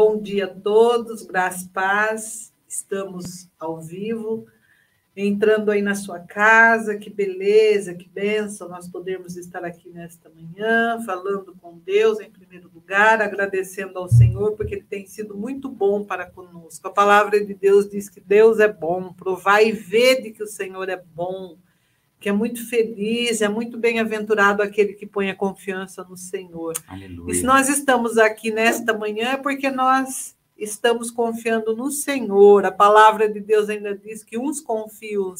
Bom dia a todos, graças paz. Estamos ao vivo, entrando aí na sua casa. Que beleza, que benção nós podemos estar aqui nesta manhã, falando com Deus em primeiro lugar, agradecendo ao Senhor, porque Ele tem sido muito bom para conosco. A palavra de Deus diz que Deus é bom, provai e vede que o Senhor é bom que é muito feliz, é muito bem-aventurado aquele que põe a confiança no Senhor. Aleluia. E se nós estamos aqui nesta manhã é porque nós estamos confiando no Senhor. A palavra de Deus ainda diz que uns confiam,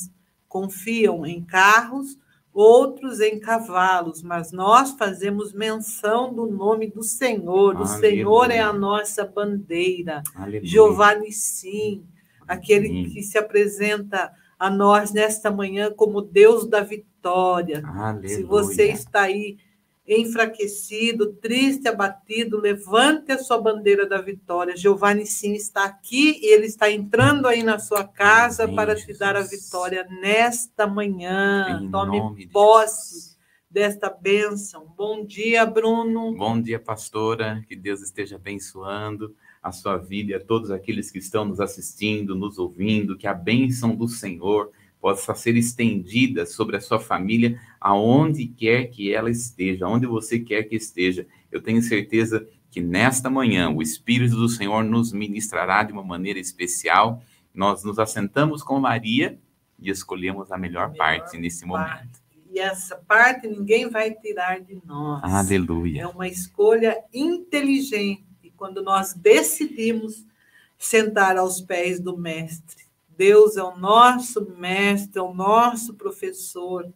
confiam em carros, outros em cavalos, mas nós fazemos menção do nome do Senhor. O Senhor é a nossa bandeira. Aleluia. Jeová Nissim, aquele Amém. que se apresenta a nós nesta manhã como Deus da vitória. Aleluia. Se você está aí enfraquecido, triste, abatido, levante a sua bandeira da vitória. Giovanni sim está aqui e ele está entrando aí na sua casa Amém, para te Jesus. dar a vitória nesta manhã. Em Tome posse de desta bênção. Bom dia, Bruno. Bom dia, pastora. Que Deus esteja abençoando a sua vida e a todos aqueles que estão nos assistindo, nos ouvindo, que a bênção do Senhor possa ser estendida sobre a sua família, aonde quer que ela esteja, onde você quer que esteja. Eu tenho certeza que nesta manhã o Espírito do Senhor nos ministrará de uma maneira especial. Nós nos assentamos com Maria e escolhemos a melhor, a melhor parte nesse parte. momento. E essa parte ninguém vai tirar de nós. Aleluia. É uma escolha inteligente quando nós decidimos sentar aos pés do Mestre. Deus é o nosso mestre, é o nosso professor.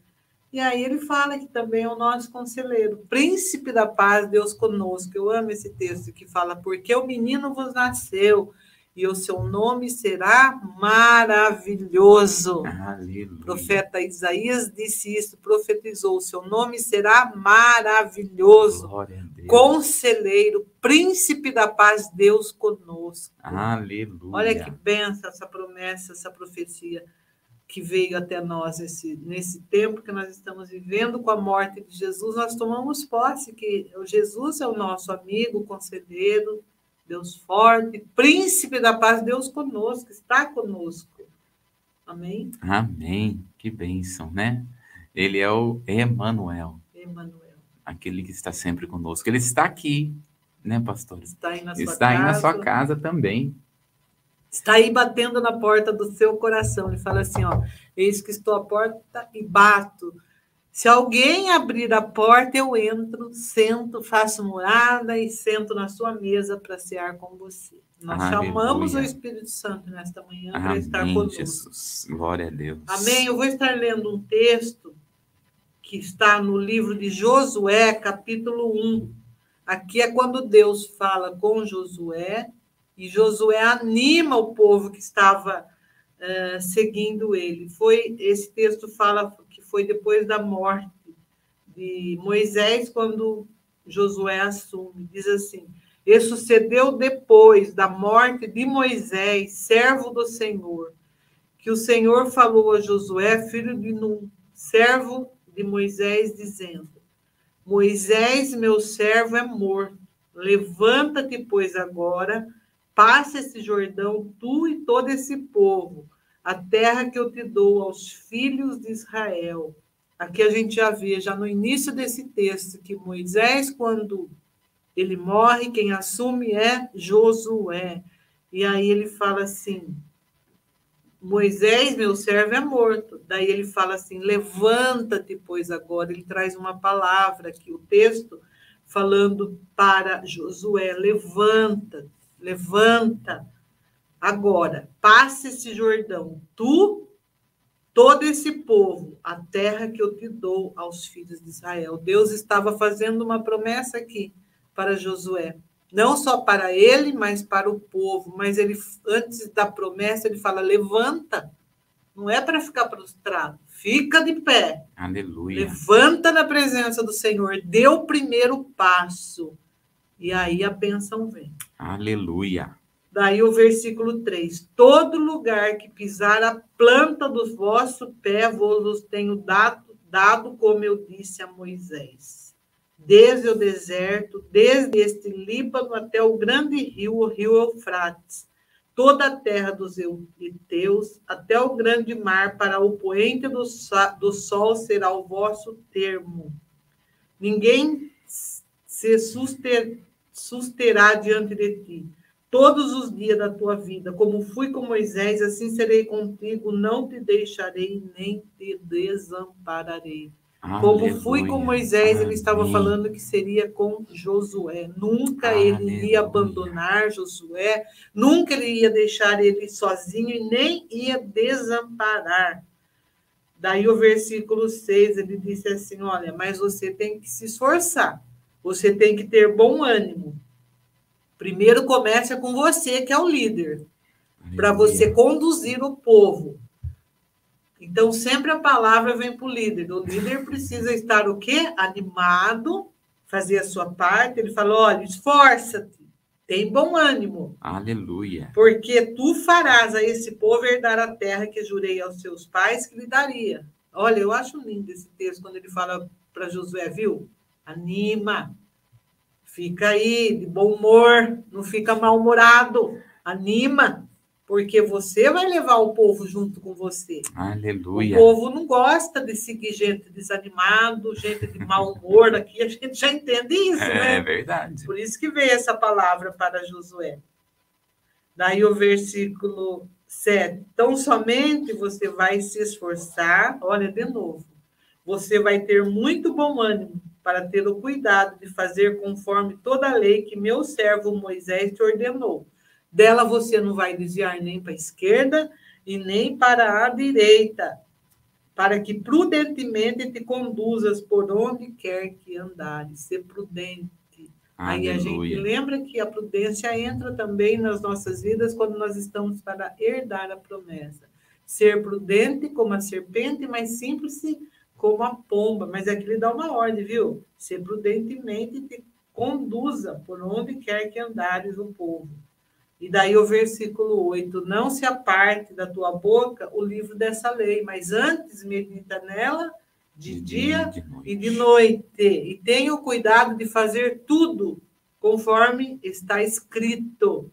E aí ele fala que também é o nosso conselheiro, príncipe da paz, Deus conosco. Eu amo esse texto que fala: porque o menino vos nasceu, e o seu nome será maravilhoso. Aleluia. O profeta Isaías disse isso, profetizou: o seu nome será maravilhoso. Conselheiro, príncipe da paz, Deus conosco. Aleluia. Olha que benção essa promessa, essa profecia que veio até nós nesse, nesse tempo que nós estamos vivendo com a morte de Jesus, nós tomamos posse que Jesus é o nosso amigo, conselheiro, Deus forte, príncipe da paz, Deus conosco, está conosco. Amém? Amém. Que bênção, né? Ele é o Emanuel. Emanuel. Aquele que está sempre conosco. Ele está aqui, né, pastor? Está aí na sua está casa. aí na sua casa também. Está aí batendo na porta do seu coração. Ele fala assim, ó, eis que estou à porta e bato. Se alguém abrir a porta, eu entro, sento, faço morada e sento na sua mesa para cear com você. Nós Aleluia. chamamos o Espírito Santo nesta manhã para estar conosco. Jesus. Glória a Deus. Amém. Eu vou estar lendo um texto que está no livro de Josué, capítulo 1. Aqui é quando Deus fala com Josué e Josué anima o povo que estava uh, seguindo ele. Foi esse texto fala foi depois da morte de Moisés, quando Josué assume. Diz assim: E sucedeu depois da morte de Moisés, servo do Senhor, que o Senhor falou a Josué, filho de Nun, servo de Moisés, dizendo: Moisés, meu servo, é morto. Levanta-te, pois, agora, passa esse Jordão, tu e todo esse povo, a terra que eu te dou aos filhos de Israel. Aqui a gente já vê, já no início desse texto, que Moisés, quando ele morre, quem assume é Josué. E aí ele fala assim: Moisés, meu servo, é morto. Daí ele fala assim: levanta-te, pois agora. Ele traz uma palavra aqui, o texto, falando para Josué: levanta, levanta. Agora, passe esse Jordão, tu, todo esse povo, a terra que eu te dou aos filhos de Israel. Deus estava fazendo uma promessa aqui para Josué, não só para ele, mas para o povo. Mas ele, antes da promessa, ele fala: levanta. Não é para ficar prostrado, fica de pé. Aleluia. Levanta na presença do Senhor, dê o primeiro passo. E aí a bênção vem. Aleluia. Daí o versículo 3: Todo lugar que pisar a planta dos vossos pés, vos tenho dado, dado, como eu disse a Moisés. Desde o deserto, desde este Líbano até o grande rio, o rio Eufrates, toda a terra dos Eteus, até o grande mar, para o poente do, sol será o vosso termo. Ninguém se susterá diante de ti todos os dias da tua vida. Como fui com Moisés, assim serei contigo, não te deixarei nem te desampararei. Como fui com Moisés, ele estava falando que seria com Josué. Nunca Aleluia. ele ia abandonar Josué, nunca ele ia deixar ele sozinho e nem ia desamparar. Daí o versículo 6, ele disse assim: Olha, mas você tem que se esforçar, você tem que ter bom ânimo. Primeiro começa com você, que é o líder, para você conduzir o povo. Então, sempre a palavra vem para o líder. O líder precisa estar o quê? Animado, fazer a sua parte. Ele fala: olha, esforça-te, tem bom ânimo. Aleluia. Porque tu farás a esse povo herdar a terra que jurei aos seus pais que lhe daria. Olha, eu acho lindo esse texto quando ele fala para Josué, viu? Anima, fica aí de bom humor, não fica mal-humorado, anima porque você vai levar o povo junto com você. Aleluia. O povo não gosta de seguir gente desanimado, gente de mau humor aqui, a gente já entende isso, é, né? É verdade. Por isso que veio essa palavra para Josué. Daí o versículo 7. Então somente você vai se esforçar, olha de novo. Você vai ter muito bom ânimo para ter o cuidado de fazer conforme toda a lei que meu servo Moisés te ordenou dela você não vai desviar nem para a esquerda e nem para a direita, para que prudentemente te conduzas por onde quer que andares. Ser prudente. Aleluia. Aí a gente lembra que a prudência entra também nas nossas vidas quando nós estamos para herdar a promessa. Ser prudente como a serpente, mas simples como a pomba. Mas aqui ele dá uma ordem, viu? Ser prudentemente te conduza por onde quer que andares o povo. E daí o versículo 8: Não se aparte da tua boca o livro dessa lei, mas antes medita nela de, de dia, dia de e de noite. E tenha o cuidado de fazer tudo conforme está escrito,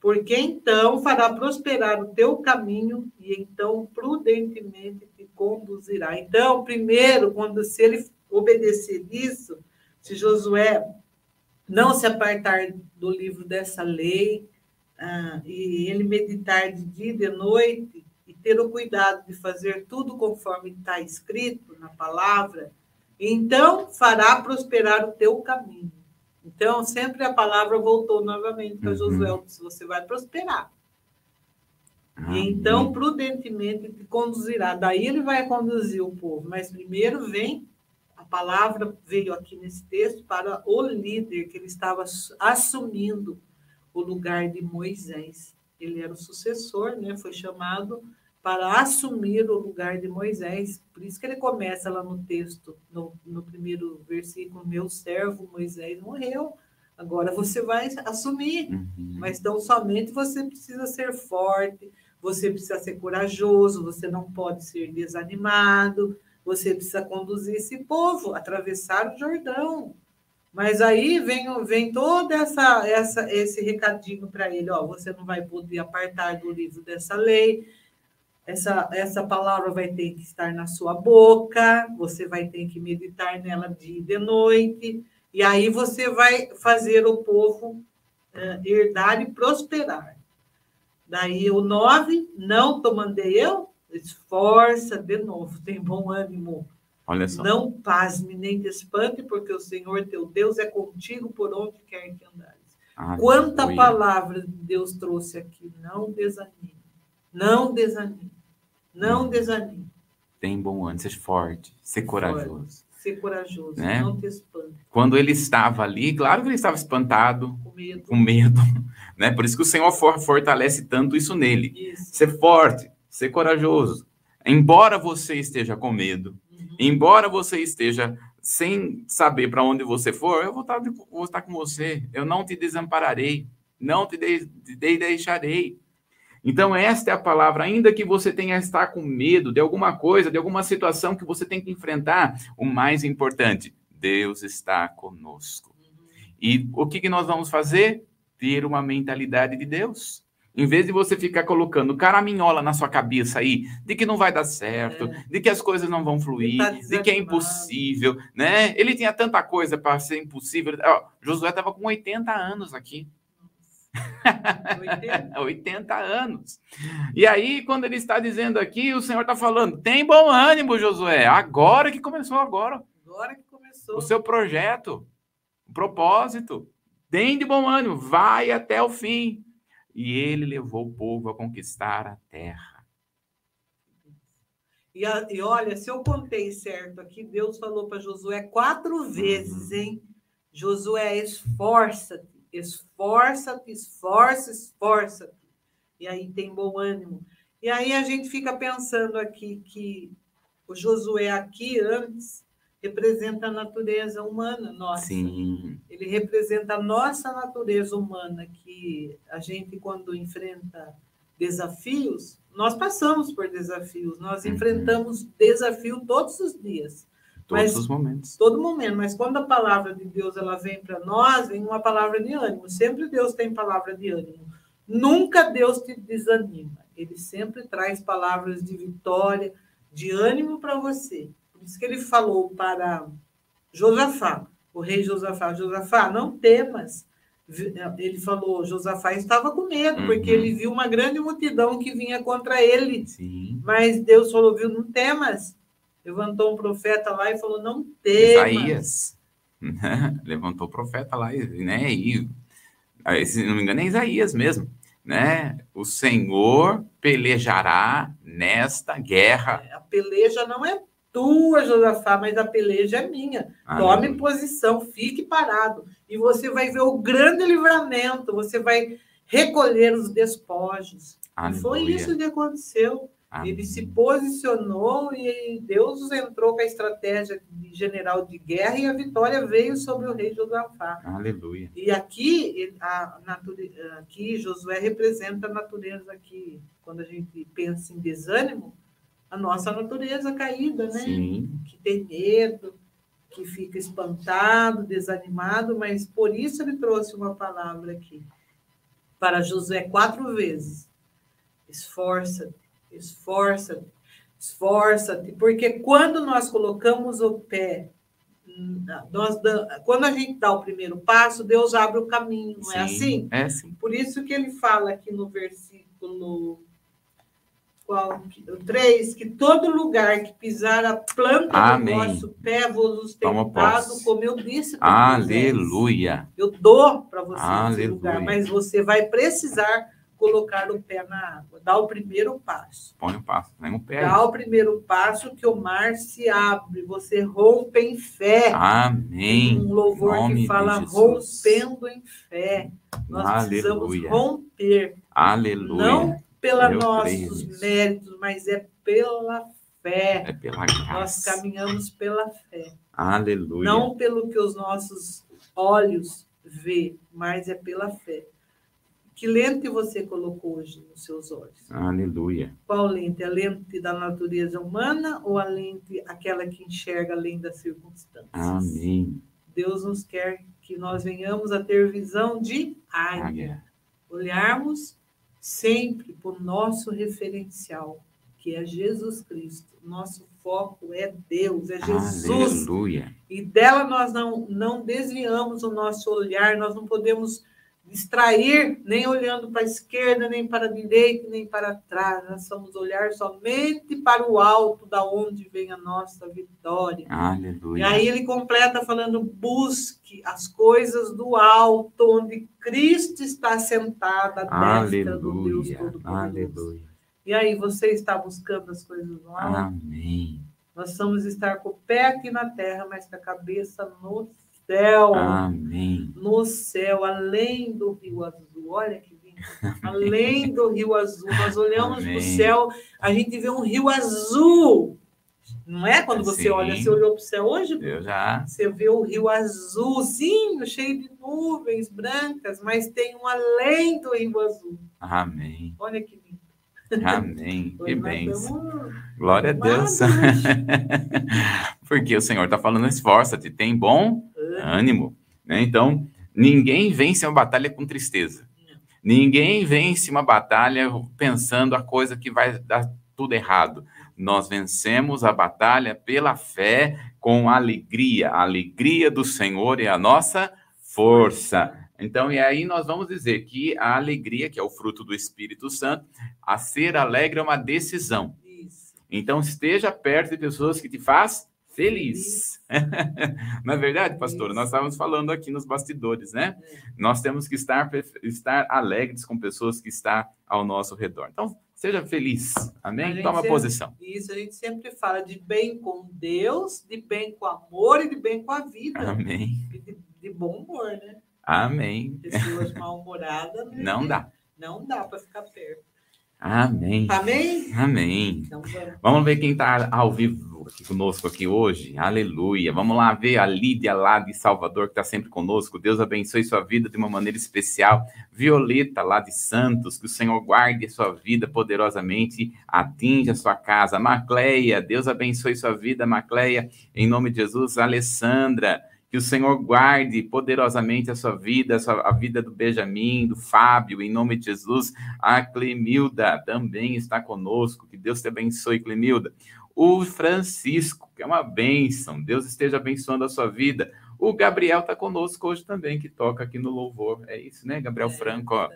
porque então fará prosperar o teu caminho e então prudentemente te conduzirá. Então, primeiro, quando se ele obedecer isso, se Josué não se apartar do livro dessa lei, ah, e ele meditar de dia e de noite e ter o cuidado de fazer tudo conforme está escrito na palavra, então fará prosperar o teu caminho. Então, sempre a palavra voltou novamente para uhum. Josué, disse, você vai prosperar. Ah, e então, prudentemente, te conduzirá. Daí ele vai conduzir o povo. Mas primeiro vem, a palavra veio aqui nesse texto para o líder que ele estava assumindo o lugar de Moisés. Ele era o sucessor, né? Foi chamado para assumir o lugar de Moisés. Por isso que ele começa lá no texto, no, no primeiro versículo: Meu servo Moisés morreu, agora você vai assumir. Uhum. Mas então somente você precisa ser forte, você precisa ser corajoso, você não pode ser desanimado, você precisa conduzir esse povo, atravessar o Jordão. Mas aí vem, vem todo essa, essa, esse recadinho para ele: ó, você não vai poder apartar do livro dessa lei, essa, essa palavra vai ter que estar na sua boca, você vai ter que meditar nela dia e de noite, e aí você vai fazer o povo uh, herdar e prosperar. Daí o nove, não te mandei eu, esforça de novo, tem bom ânimo Olha só. Não pasme nem te espante, porque o Senhor teu Deus é contigo por onde quer que andares. Ah, Quanta palavra Deus trouxe aqui. Não desanime. Não desanime. Não hum. desanime. Tem bom ânimo, seja forte, ser corajoso. Forte, ser corajoso, né? não te espante. Quando ele estava ali, claro que ele estava espantado, com medo, com medo né? Por isso que o Senhor fortalece tanto isso nele. Isso. Ser forte, ser corajoso. Embora você esteja com medo, Embora você esteja sem saber para onde você for, eu vou estar, vou estar com você. Eu não te desampararei, não te, de, de deixarei. Então, esta é a palavra. Ainda que você tenha estar com medo de alguma coisa, de alguma situação que você tem que enfrentar, o mais importante, Deus está conosco. E o que, que nós vamos fazer? Ter uma mentalidade de Deus. Em vez de você ficar colocando caraminhola na sua cabeça aí, de que não vai dar certo, é. de que as coisas não vão fluir, tá de que é impossível, né? Ele tinha tanta coisa para ser impossível. Ó, Josué estava com 80 anos aqui. 80. 80 anos. E aí, quando ele está dizendo aqui, o Senhor está falando: tem bom ânimo, Josué. Agora que começou, agora. Agora que começou. O seu projeto, o propósito. Tem de bom ânimo, vai até o fim. E ele levou o povo a conquistar a terra. E, a, e olha, se eu contei certo aqui, Deus falou para Josué quatro vezes, uhum. hein? Josué, esforça-te esforça-te, esforça, esforça-te. E aí tem bom ânimo. E aí a gente fica pensando aqui que o Josué aqui antes representa a natureza humana nossa. Sim. Ele representa a nossa natureza humana que a gente quando enfrenta desafios, nós passamos por desafios, nós uhum. enfrentamos desafio todos os dias. Todos mas, os momentos. Todo momento. Mas quando a palavra de Deus ela vem para nós, vem uma palavra de ânimo. Sempre Deus tem palavra de ânimo. Nunca Deus te desanima. Ele sempre traz palavras de vitória, de ânimo para você. Isso que ele falou para Josafá, o rei Josafá, Josafá, não temas. Ele falou, Josafá estava com medo, uhum. porque ele viu uma grande multidão que vinha contra ele. Sim. Mas Deus falou, viu, não temas levantou um profeta lá e falou: não tema. Isaías. levantou o profeta lá, né? E, se não me engano, é Isaías mesmo. Né? O Senhor pelejará nesta guerra. É, a peleja não é tua, Josafá, mas a peleja é minha. Tome posição, fique parado. E você vai ver o grande livramento, você vai recolher os despojos. Aleluia. E foi isso que aconteceu. Amém. Ele se posicionou e Deus entrou com a estratégia de general de guerra e a vitória veio sobre o rei Josafá. Aleluia. E aqui, a aqui Josué representa a natureza aqui, quando a gente pensa em desânimo, a nossa natureza caída, né? Sim. Que tem medo, que fica espantado, desanimado, mas por isso ele trouxe uma palavra aqui para Josué quatro vezes. Esforça-te esforça-te, esforça-te, porque quando nós colocamos o pé, nós, quando a gente dá o primeiro passo, Deus abre o caminho, não é sim, é assim? É sim. Por isso que ele fala aqui no versículo qual, 3, que todo lugar que pisar a planta Amém. do vosso pé vos tem dado, como eu disse. Aleluia. Eu dou para você Aleluia. esse lugar, mas você vai precisar colocar o pé na água, dá o primeiro passo. Põe o passo, põe o pé. Dá o primeiro passo que o mar se abre, você rompe em fé. Amém. Um louvor que fala rompendo em fé. Nós Aleluia. precisamos romper. Aleluia. Não pelos nossos méritos, mas é pela fé. É pela graça. Nós caminhamos pela fé. Aleluia. Não pelo que os nossos olhos vê, mas é pela fé. Que lente você colocou hoje nos seus olhos? Aleluia. Qual lente? A lente da natureza humana ou a lente aquela que enxerga além das circunstâncias? Amém. Deus nos quer que nós venhamos a ter visão de águia. águia. Olharmos sempre o nosso referencial, que é Jesus Cristo. Nosso foco é Deus, é Jesus. Aleluia. E dela nós não, não desviamos o nosso olhar, nós não podemos distrair, nem olhando para a esquerda, nem para a direita, nem para trás. Nós vamos olhar somente para o alto, da onde vem a nossa vitória. Aleluia. E aí ele completa falando: busque as coisas do alto, onde Cristo está sentado à destra do Deus Todo-Poderoso. Aleluia. E aí, você está buscando as coisas do alto? Amém. Nós vamos estar com o pé aqui na terra, mas com a cabeça no céu. Amém. No céu, além do Rio Azul. Olha que lindo. Além do Rio Azul. Nós olhamos para o céu, a gente vê um rio azul. Não é quando você Sim. olha, você olhou para o céu hoje? Eu já. Você vê o rio azulzinho, cheio de nuvens brancas, mas tem um além do rio azul. Amém. Olha que lindo. Amém. Que bênção. Glória a Deus. Porque o Senhor está falando, esforça-te, tem bom ânimo. Né? Então, ninguém vence uma batalha com tristeza. Ninguém vence uma batalha pensando a coisa que vai dar tudo errado. Nós vencemos a batalha pela fé com alegria. A alegria do Senhor é a nossa força. Então, e aí nós vamos dizer que a alegria, que é o fruto do Espírito Santo, a ser alegre é uma decisão. Isso. Então, esteja perto de pessoas que te faz feliz. Não é verdade, pastor? Nós estávamos falando aqui nos bastidores, né? Nós temos que estar, estar alegres com pessoas que estão ao nosso redor. Então, seja feliz. Amém? Toma sempre, posição. Isso, a gente sempre fala de bem com Deus, de bem com amor e de bem com a vida. Amém. De, de bom humor, né? Amém. Pessoas mal-humoradas. Né? Não dá. Não dá para ficar perto. Amém. Amém? Amém. Então, vamos. ver quem está ao vivo aqui conosco aqui hoje. Aleluia. Vamos lá ver a Lídia lá de Salvador, que está sempre conosco. Deus abençoe sua vida de uma maneira especial. Violeta lá de Santos, que o Senhor guarde a sua vida poderosamente, atinja a sua casa. Macleia, Deus abençoe sua vida, Macleia. Em nome de Jesus, Alessandra. Que o Senhor guarde poderosamente a sua vida, a, sua, a vida do Benjamin, do Fábio, em nome de Jesus. A Clemilda também está conosco. Que Deus te abençoe, Clemilda. O Francisco, que é uma bênção. Deus esteja abençoando a sua vida. O Gabriel está conosco hoje também, que toca aqui no louvor. É isso, né, Gabriel Franco? Ó.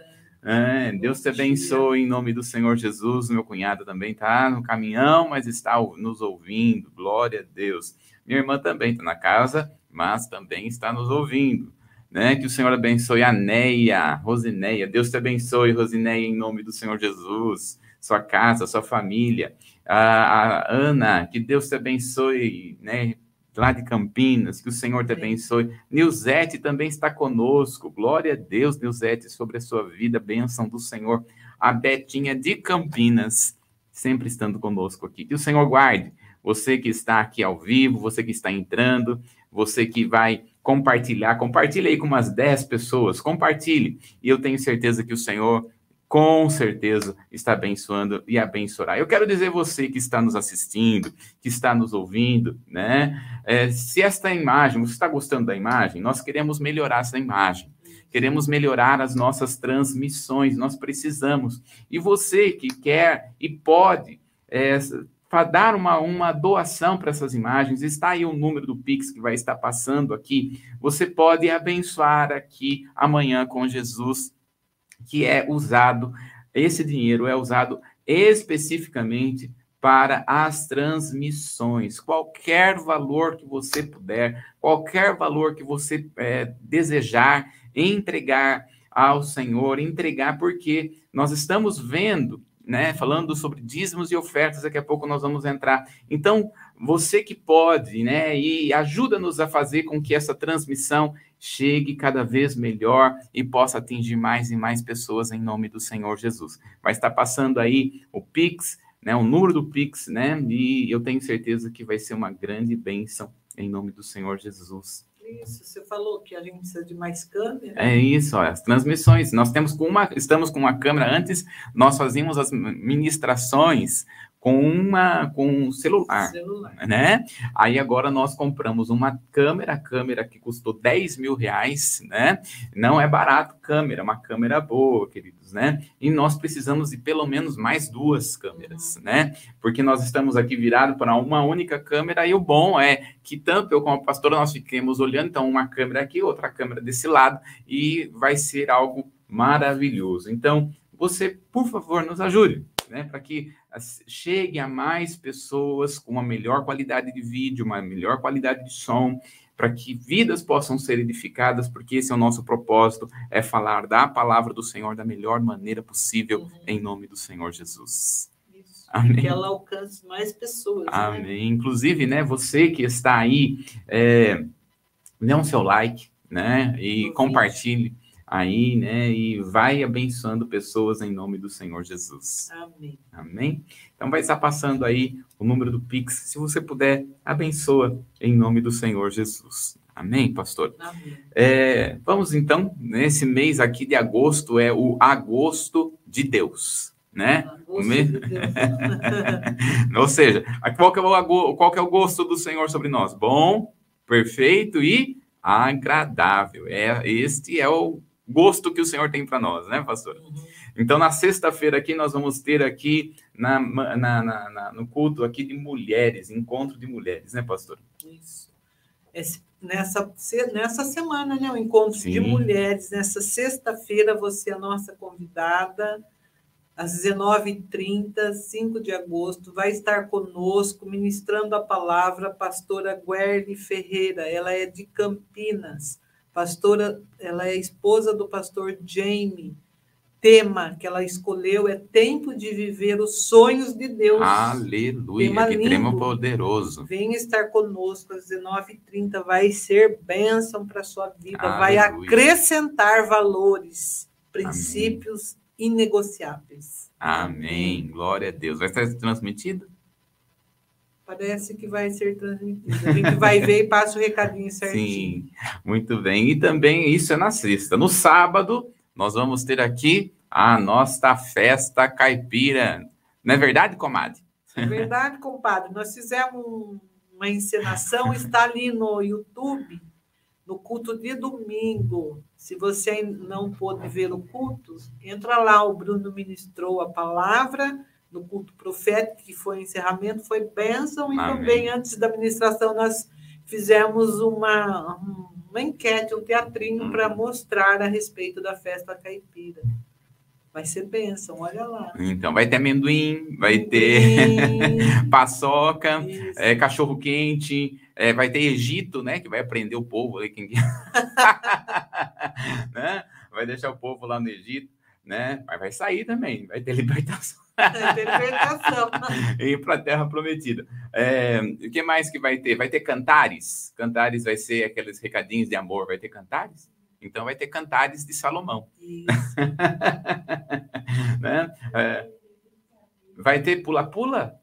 É, Deus te abençoe em nome do Senhor Jesus. Meu cunhado também está no caminhão, mas está nos ouvindo. Glória a Deus. Minha irmã também está na casa mas também está nos ouvindo. Né? Que o Senhor abençoe a Neia, Rosineia. Deus te abençoe, Rosineia, em nome do Senhor Jesus, sua casa, sua família. A, a Ana, que Deus te abençoe, né? Lá de Campinas, que o Senhor te abençoe. Nilzete também está conosco. Glória a Deus, Nilzete, sobre a sua vida, bênção do Senhor. A Betinha de Campinas, sempre estando conosco aqui. Que o Senhor guarde você que está aqui ao vivo, você que está entrando, você que vai compartilhar, compartilhe aí com umas 10 pessoas, compartilhe. E eu tenho certeza que o Senhor, com certeza, está abençoando e abençoará. Eu quero dizer você que está nos assistindo, que está nos ouvindo, né? É, se esta imagem, você está gostando da imagem, nós queremos melhorar essa imagem. Queremos melhorar as nossas transmissões, nós precisamos. E você que quer e pode é, dar uma, uma doação para essas imagens, está aí o número do Pix que vai estar passando aqui. Você pode abençoar aqui amanhã com Jesus, que é usado, esse dinheiro é usado especificamente para as transmissões. Qualquer valor que você puder, qualquer valor que você é, desejar entregar ao Senhor, entregar, porque nós estamos vendo né, falando sobre dízimos e ofertas, daqui a pouco nós vamos entrar. Então, você que pode, né, e ajuda-nos a fazer com que essa transmissão chegue cada vez melhor e possa atingir mais e mais pessoas em nome do Senhor Jesus. Vai estar passando aí o Pix, né, o número do Pix, né, e eu tenho certeza que vai ser uma grande bênção em nome do Senhor Jesus. Isso, você falou que a gente precisa de mais câmera. É isso, as transmissões. Nós temos com uma, estamos com uma câmera. Antes nós fazíamos as ministrações com uma com um celular, celular, né? Aí agora nós compramos uma câmera, câmera que custou 10 mil reais, né? Não é barato câmera, uma câmera boa, queridos, né? E nós precisamos de pelo menos mais duas câmeras, uhum. né? Porque nós estamos aqui virados para uma única câmera e o bom é que tanto eu como a pastora nós fiquemos olhando, então uma câmera aqui, outra câmera desse lado e vai ser algo maravilhoso. Então, você, por favor, nos ajude né, para que chegue a mais pessoas com uma melhor qualidade de vídeo, uma melhor qualidade de som, para que vidas possam ser edificadas, porque esse é o nosso propósito, é falar da palavra do Senhor da melhor maneira possível, uhum. em nome do Senhor Jesus. Isso, Amém. Que ela alcance mais pessoas. Né? Amém. Né? Inclusive, né, você que está aí, é, dê um seu like, né, e compartilhe aí, né? E vai abençoando pessoas em nome do Senhor Jesus. Amém. Amém? Então vai estar passando aí o número do Pix. Se você puder, abençoa em nome do Senhor Jesus. Amém, pastor? Amém. É, vamos então, nesse mês aqui de agosto é o agosto de Deus. né? Ah, gosto de Deus. Ou seja, qual que, é o, qual que é o gosto do Senhor sobre nós? Bom, perfeito e agradável. É, este é o gosto que o Senhor tem para nós, né, pastor? Uhum. Então, na sexta-feira aqui, nós vamos ter aqui na, na, na- na- no culto aqui de mulheres, encontro de mulheres, né, pastor? Isso. Esse- nessa, nessa semana, né? O encontro de Sim. mulheres. Nessa sexta-feira, você é a nossa convidada, às 19h30, 5 de agosto, vai estar conosco, ministrando a palavra, a pastora Guerli Ferreira. Ela é de Campinas. Pastora, ela é esposa do pastor Jamie. Tema que ela escolheu é Tempo de Viver os Sonhos de Deus. Aleluia, Tema que lindo. poderoso. Venha estar conosco às 19h30, vai ser bênção para a sua vida, vai Aleluia. acrescentar valores, princípios inegociáveis. Amém, glória a Deus. Vai estar transmitido? Parece que vai ser transmitido. A gente vai ver e passa o recadinho certinho. Sim, muito bem. E também isso é na sexta. No sábado, nós vamos ter aqui a nossa festa caipira. Não é verdade, comadre? É verdade, compadre. Nós fizemos um- uma encenação, está ali no YouTube, no culto de domingo. Se você não pôde ver o culto, entra lá. O Bruno ministrou a palavra no culto profético, que foi o encerramento, foi bênção. E Amém. também, antes da ministração, nós fizemos uma, uma enquete, um teatrinho para mostrar a respeito da festa caipira. Vai ser bênção, olha lá. Então, vai ter amendoim, vai ter Sim, paçoca, é, cachorro quente, é, vai ter Egito, né? Que vai prender o povo aí, quem... né? Vai deixar o povo lá no Egito, né? Mas vai sair também, vai ter libertação Interpretação. e ir para a Terra Prometida. É, o que mais que vai ter? Vai ter cantares. Cantares vai ser aqueles recadinhos de amor. Vai ter cantares? Então vai ter cantares de Salomão. Isso. né? É, vai ter pula-pula?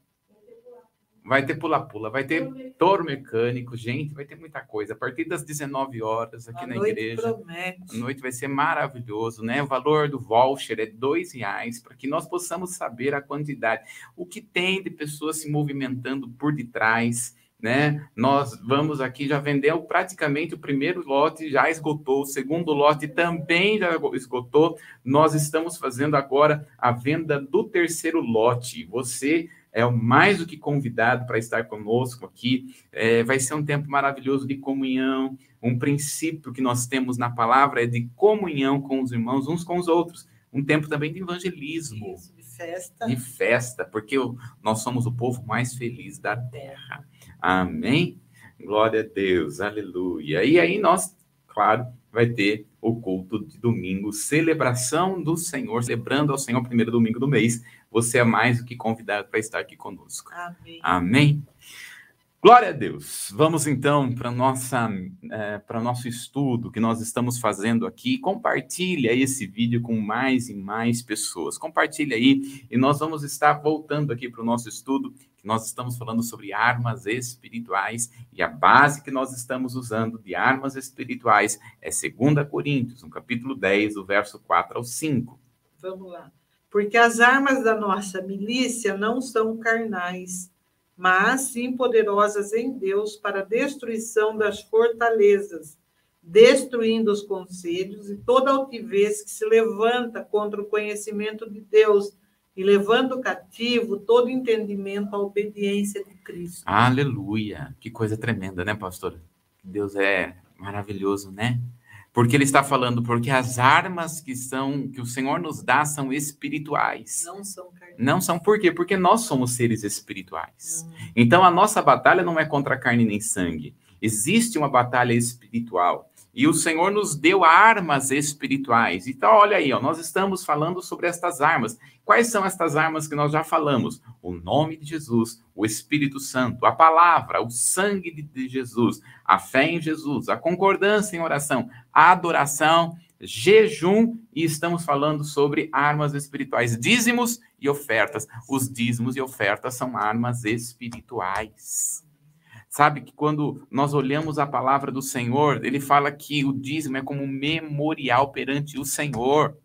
Vai ter pula-pula, vai ter touro mecânico, gente, vai ter muita coisa. A partir das 19 horas aqui A na igreja. promete. A noite vai ser maravilhoso, né? O valor do voucher é dois reais para que nós possamos saber a quantidade, o que tem de pessoas se movimentando por detrás, né? Nós vamos aqui já vendeu praticamente o primeiro lote já esgotou, o segundo lote também já esgotou. Nós estamos fazendo agora a venda do terceiro lote. Você é o mais do que convidado para estar conosco aqui. É, vai ser um tempo maravilhoso de comunhão, um princípio que nós temos na palavra é de comunhão com os irmãos, uns com os outros. Um tempo também de evangelismo, Isso, de festa. de festa, porque nós somos o povo mais feliz da terra. Amém? Glória a Deus, aleluia. E aí nós, claro, vai ter o culto de domingo, celebração do Senhor, celebrando ao Senhor primeiro domingo do mês. Você é mais do que convidado para estar aqui conosco. Amém. Amém? Glória a Deus. Vamos então para nossa eh, para o nosso estudo que nós estamos fazendo aqui. Compartilha esse vídeo com mais e mais pessoas. Compartilha aí e nós vamos estar voltando aqui para o nosso estudo que nós estamos falando sobre armas espirituais e a base que nós estamos usando de armas espirituais é 2 Coríntios, no capítulo 10, o verso 4 ao 5. Vamos lá. Porque as armas da nossa milícia não são carnais, mas sim poderosas em Deus para a destruição das fortalezas, destruindo os conselhos e toda altivez que se levanta contra o conhecimento de Deus e levando cativo todo entendimento à obediência de Cristo. Aleluia! Que coisa tremenda, né, pastora? Deus é maravilhoso, né? Porque ele está falando, porque as armas que são que o Senhor nos dá são espirituais. Não são carnais. Não são por quê? Porque nós somos seres espirituais. Hum, Então a nossa batalha não é contra carne nem sangue. Existe uma batalha espiritual. E o Senhor nos deu armas espirituais. Então, olha aí, ó, nós estamos falando sobre estas armas. Quais são estas armas que nós já falamos? O nome de Jesus, o Espírito Santo, a palavra, o sangue de- Jesus, a fé em Jesus, a concordância em oração, a adoração, jejum, e estamos falando sobre armas espirituais, dízimos e ofertas. Os dízimos e ofertas são armas espirituais. Sabe que quando nós olhamos a palavra do Senhor, ele fala que o dízimo é como um memorial perante o Senhor.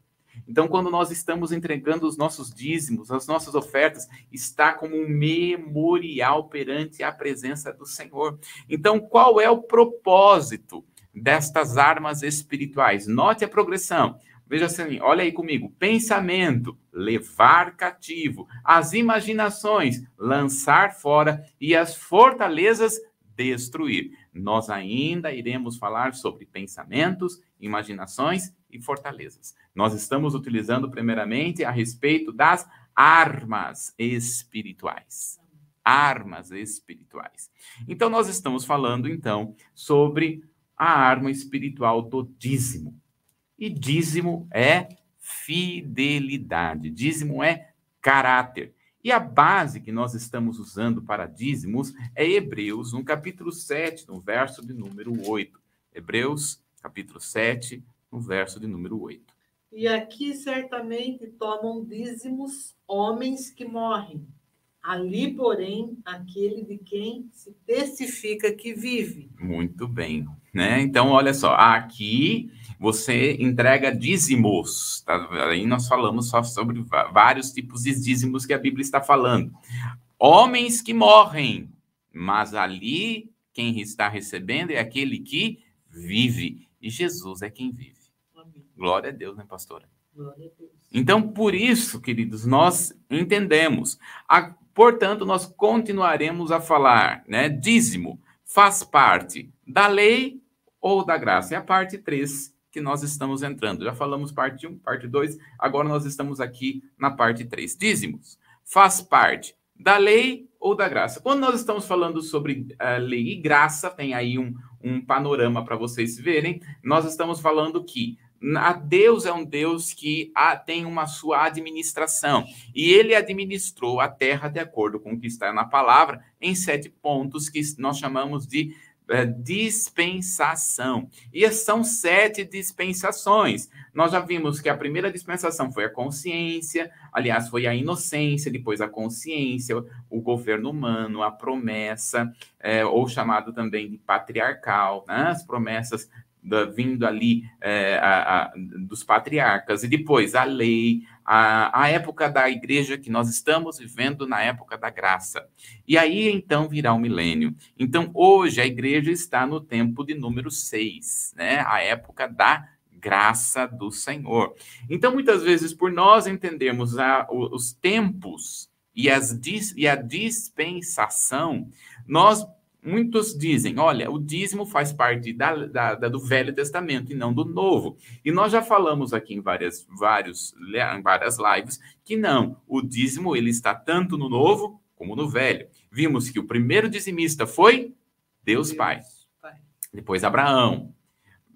Então, quando nós estamos entregando os nossos dízimos, as nossas ofertas, está como um memorial perante a presença do Senhor. Então, qual é o propósito destas armas espirituais? Note a progressão. Veja assim, olha aí comigo. Pensamento, levar cativo. As imaginações, lançar fora. E as fortalezas, destruir. Nós ainda iremos falar sobre pensamentos, imaginações e fortalezas. Nós estamos utilizando primeiramente a respeito das armas espirituais. Armas espirituais. Então nós estamos falando então sobre a arma espiritual do dízimo. E dízimo é fidelidade, dízimo é caráter. E a base que nós estamos usando para dízimos é Hebreus, no capítulo 7, no verso de número 8. Hebreus, capítulo 7, no verso de número 8. E aqui certamente tomam dízimos homens que morrem. Ali, porém, aquele de quem se testifica que vive. Muito bem, né? Então, olha só, aqui você entrega dízimos. Tá? Aí nós falamos só sobre vários tipos de dízimos que a Bíblia está falando. Homens que morrem, mas ali quem está recebendo é aquele que vive. E Jesus é quem vive. Amém. Glória a Deus, né, pastora? Glória a Deus. Então, por isso, queridos, nós entendemos. A, portanto, nós continuaremos a falar, né? Dízimo faz parte da lei ou da graça. É a parte 3 que nós estamos entrando. Já falamos parte 1, parte 2, agora nós estamos aqui na parte 3. Dízimos. Faz parte da lei ou da graça. Quando nós estamos falando sobre uh, lei e graça, tem aí um, um panorama para vocês verem. Nós estamos falando que a Deus é um Deus que a, tem uma sua administração. E ele administrou a terra de acordo com o que está na palavra, em sete pontos que nós chamamos de é, dispensação. E são sete dispensações. Nós já vimos que a primeira dispensação foi a consciência, aliás, foi a inocência, depois a consciência, o governo humano, a promessa, é, ou chamado também de patriarcal, né? as promessas da, vindo ali é, a, a, dos patriarcas, e depois a lei, a, a época da igreja que nós estamos vivendo na época da graça. E aí então virá o milênio. Então hoje a igreja está no tempo de número 6, né? a época da graça do Senhor. Então muitas vezes, por nós entendermos a, os tempos e, as, e a dispensação, nós Muitos dizem, olha, o dízimo faz parte da, da, da, do Velho Testamento e não do Novo. E nós já falamos aqui em várias, vários, em várias lives que não, o dízimo ele está tanto no Novo como no Velho. Vimos que o primeiro dizimista foi Deus, Deus Pai. Pai. Depois Abraão,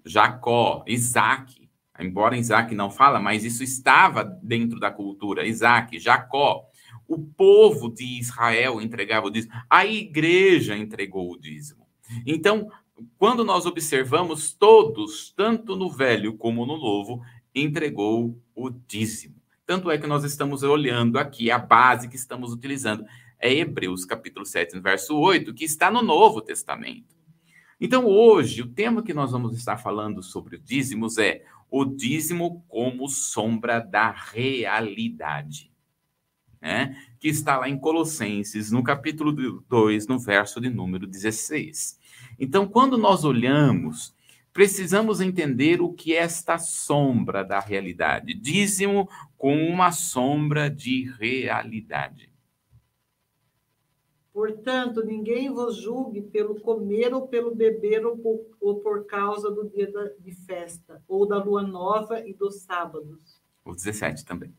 Jacó, Isaac. Embora Isaac não fala, mas isso estava dentro da cultura. Isaac, Jacó, o povo de Israel entregava o dízimo, a igreja entregou o dízimo. Então, quando nós observamos, todos, tanto no Velho como no Novo, entregou o dízimo. Tanto é que nós estamos olhando aqui, a base que estamos utilizando é Hebreus capítulo 7, verso 8, que está no Novo Testamento. Então, hoje, o tema que nós vamos estar falando sobre os dízimos é o dízimo como sombra da realidade né? que está lá em Colossenses, no capítulo 2, no verso de número 16. Então, quando nós olhamos, precisamos entender o que é esta sombra da realidade. Dízimo com uma sombra de realidade. Portanto, ninguém vos julgue pelo comer ou pelo beber ou por, ou por causa do dia de festa, ou da lua nova e dos sábados. O 17 também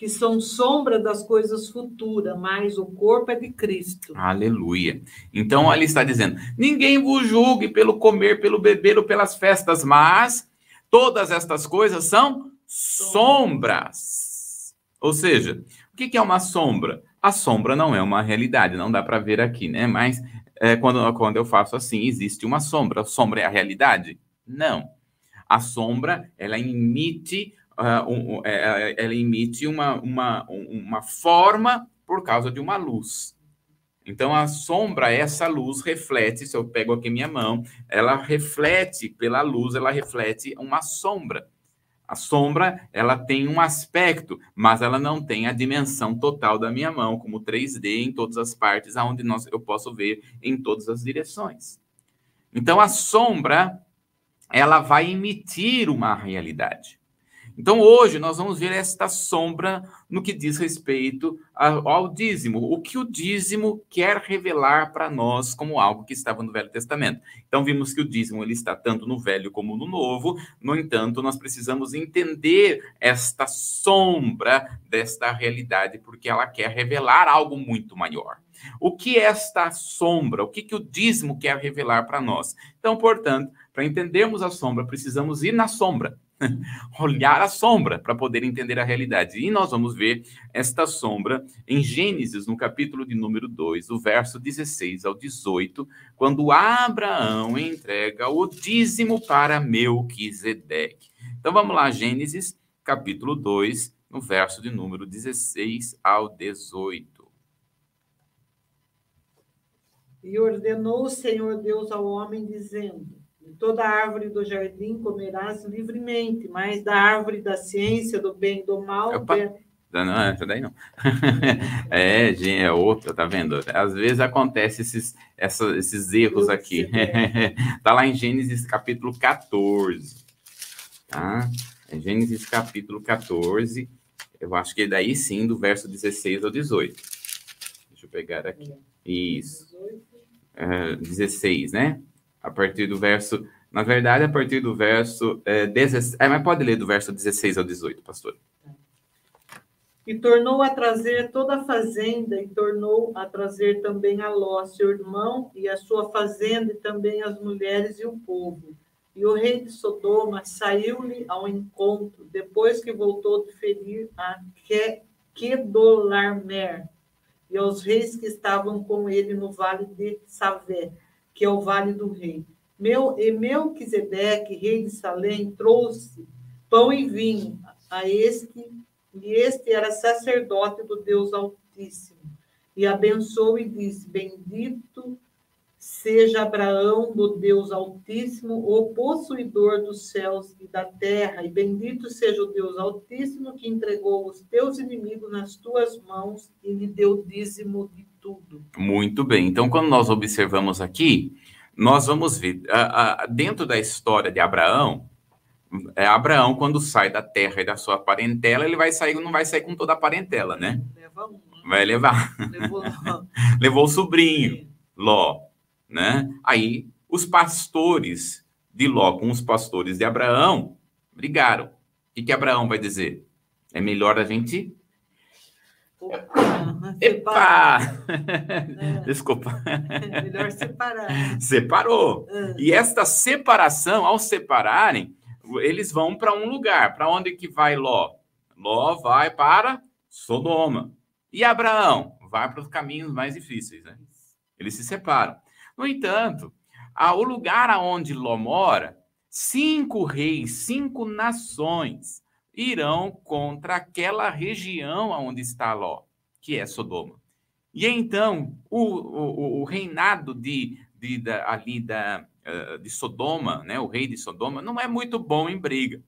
que são sombra das coisas futuras, mas o corpo é de Cristo. Aleluia. Então ali está dizendo: ninguém vos julgue pelo comer, pelo beber ou pelas festas, mas todas estas coisas são sombras. Ou seja, o que é uma sombra? A sombra não é uma realidade, não dá para ver aqui, né? Mas é, quando, quando eu faço assim, existe uma sombra. A sombra é a realidade? Não. A sombra, ela emite uh, um, é, ela emite uma, uma, uma forma por causa de uma luz. Então, a sombra, essa luz reflete, se eu pego aqui minha mão, ela reflete pela luz, ela reflete uma sombra. A sombra, ela tem um aspecto, mas ela não tem a dimensão total da minha mão, como 3D em todas as partes, aonde nós, eu posso ver em todas as direções. Então, a sombra, ela vai emitir uma realidade. Então, hoje, nós vamos ver esta sombra no que diz respeito ao dízimo. O que o dízimo quer revelar para nós como algo que estava no Velho Testamento. Então, vimos que o dízimo ele está tanto no Velho como no Novo. No entanto, nós precisamos entender esta sombra desta realidade, porque ela quer revelar algo muito maior. O que é esta sombra? O que, que o dízimo quer revelar para nós? Então, portanto, para entendermos a sombra, precisamos ir na sombra. olhar a sombra para poder entender a realidade. E nós vamos ver esta sombra em Gênesis, no capítulo de número 2, o verso 16 ao 18, quando Abraão entrega o dízimo para Melquisedeque. Então vamos lá, Gênesis, capítulo 2, no verso de número 16 ao 18. E ordenou o Senhor Deus ao homem, dizendo: toda árvore do jardim comerás livremente, mas da árvore da ciência, do bem e do mal. Opa. Não, essa daí não. é, é outra, tá vendo? Às vezes acontece esses, essa, esses erros aqui. tá lá em Gênesis capítulo 14. Tá? É Gênesis capítulo 14. Eu acho que daí sim, do verso 16 ao 18. Deixa eu pegar aqui. Isso. É, 16, né? A partir do verso. Na verdade, a partir do verso. É, 16, é, mas pode ler do verso 16 ao 18, pastor. E tornou a trazer toda a fazenda, e tornou a trazer também a Ló, seu irmão, e a sua fazenda, e também as mulheres e o povo. E o rei de Sodoma saiu-lhe ao encontro, depois que voltou de ferir a Kedolarmer, e aos reis que estavam com ele no vale de Savé, que é o Vale do Rei. Meu, e Melquisedeque, rei de Salém, trouxe pão e vinho a este, e este era sacerdote do Deus Altíssimo. E abençoou e disse: Bendito seja Abraão do Deus Altíssimo, o possuidor dos céus e da terra, e bendito seja o Deus Altíssimo que entregou os teus inimigos nas tuas mãos e lhe deu dízimo de tudo. Muito bem. Então, quando nós observamos aqui, nós vamos ver, a, a, dentro da história de Abraão, é, Abraão, quando sai da terra e da sua parentela, ele vai sair, não vai sair com toda a parentela, né? Leva um. Né? Vai levar. Levou, Levou o sobrinho, Ló, né? Aí, os pastores de Ló com os pastores de Abraão brigaram. O que, que Abraão vai dizer? É melhor a gente Epa! É. Desculpa. É melhor separar. Separou. É. E esta separação, ao separarem, eles vão para um lugar. Para onde que vai Ló? Ló vai para Sodoma. E Abraão vai para os caminhos mais difíceis. Né? Eles se separam. No entanto, o lugar aonde Ló mora, cinco reis, cinco nações irão contra aquela região onde está Ló, que é Sodoma. E então, o, o, o reinado de, de, ali da, uh, de Sodoma, né, o rei de Sodoma, não é muito bom em briga.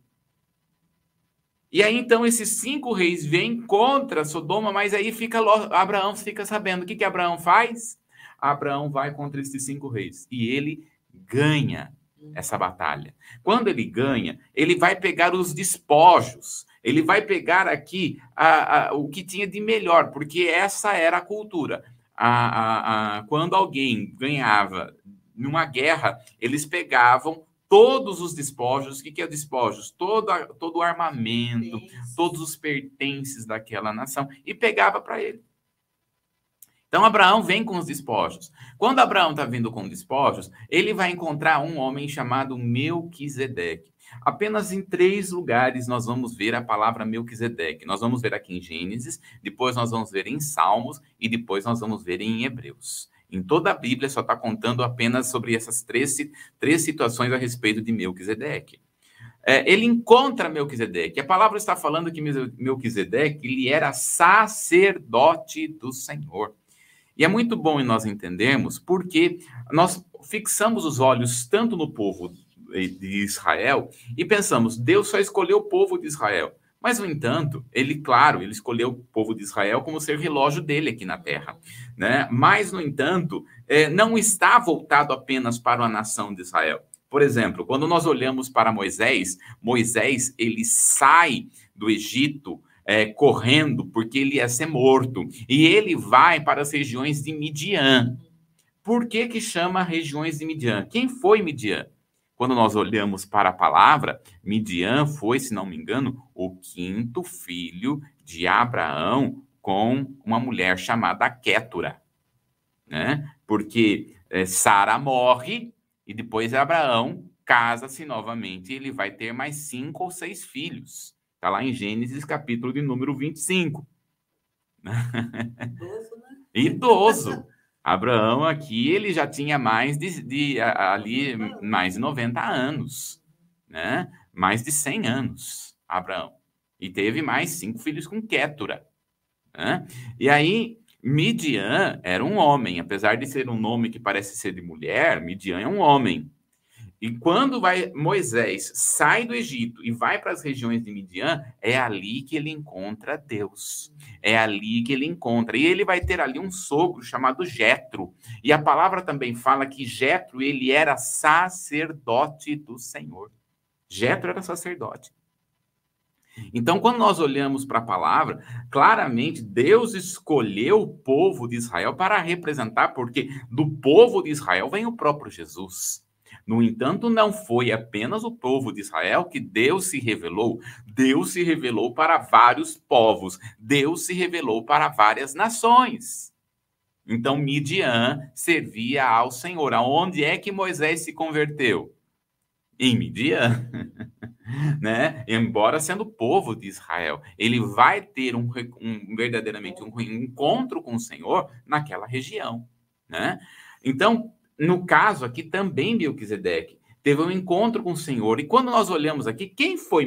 E aí, então, esses cinco reis vêm contra Sodoma, mas aí fica Abraão fica sabendo. O que, que Abraão faz? Abraão vai contra esses cinco reis. E ele ganha essa batalha. Quando ele ganha, ele vai pegar os despojos, ele vai pegar aqui a, a, o que tinha de melhor, porque essa era a cultura. A, quando alguém ganhava numa guerra, eles pegavam todos os despojos. O que, que é despojos? Todo, todo o armamento, todos os pertences daquela nação, e pegava para ele. Então Abraão vem com os despojos. Quando Abraão está vindo com despojos, ele vai encontrar um homem chamado Melquisedeque. Apenas em três lugares nós vamos ver a palavra Melquisedeque. Nós vamos ver aqui em Gênesis, depois nós vamos ver em Salmos e depois nós vamos ver em Hebreus. Em toda a Bíblia só está contando apenas sobre essas três, três situações a respeito de Melquisedeque. É, ele encontra Melquisedeque. A palavra está falando que Melquisedeque ele era sacerdote do Senhor. E é muito bom nós entendermos porque nós fixamos os olhos tanto no povo de Israel e pensamos, Deus só escolheu o povo de Israel. Mas, no entanto, ele, claro, ele escolheu o povo de Israel como ser relógio dele aqui na terra. Né? Mas, no entanto, é, não está voltado apenas para a nação de Israel. Por exemplo, quando nós olhamos para Moisés, Moisés ele sai do Egito é, correndo porque ele ia ser morto e ele vai para as regiões de Midian. Por que que chama regiões de Midian? Quem foi Midian? Quando nós olhamos para a palavra, Midian foi, se não me engano, o quinto filho de Abraão com uma mulher chamada Quétura, né? Porque é, Sara morre e depois Abraão casa-se novamente e ele vai ter mais cinco ou seis filhos. Está lá em Gênesis, capítulo de número 25. Idoso, né? Idoso. Abraão aqui, ele já tinha mais de, de ali, mais de 90 anos, né? Mais de 100 anos, Abraão. E teve mais cinco filhos com Quétura. Né? E aí, Midian era um homem, apesar de ser um nome que parece ser de mulher, Midian é um homem. E quando vai Moisés sai do Egito e vai para as regiões de Midian, é ali que ele encontra Deus. É ali que ele encontra. E ele vai ter ali um sogro chamado Jetro. E a palavra também fala que Jetro ele era sacerdote do Senhor. Jetro era sacerdote. Então, quando nós olhamos para a palavra, claramente Deus escolheu o povo de Israel para representar, porque do povo de Israel vem o próprio Jesus. No entanto, não foi apenas o povo de Israel que Deus se revelou. Deus se revelou para vários povos. Deus se revelou para várias nações. Então, Midian servia ao Senhor. Aonde é que Moisés se converteu? Em Midian. né? Embora sendo povo de Israel, ele vai ter um, um verdadeiramente um encontro com o Senhor naquela região, né? Então, no caso aqui também Melquisedeque teve um encontro com o Senhor. E quando nós olhamos aqui, quem foi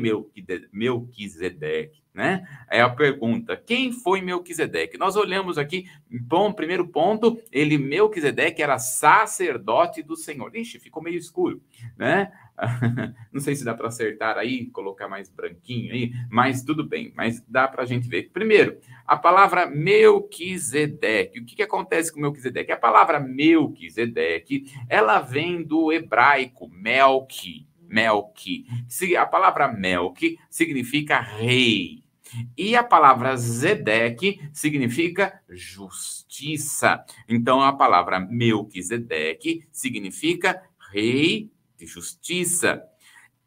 Melquisedeque? Né? É a pergunta, quem foi Melquisedeque? Nós olhamos aqui, bom, primeiro ponto, ele, Melquisedeque, era sacerdote do Senhor. Ixi, ficou meio escuro, né? Não sei se dá para acertar aí, colocar mais branquinho aí, mas tudo bem, mas dá para a gente ver. Primeiro, a palavra Melquisedeque. O que, que acontece com Melquisedeque? A palavra Melquisedeque, ela vem do hebraico Melqui, Melqui. A palavra Melqui significa rei. E a palavra Zedeque significa justiça. Então, a palavra Melquisedeque significa rei de justiça,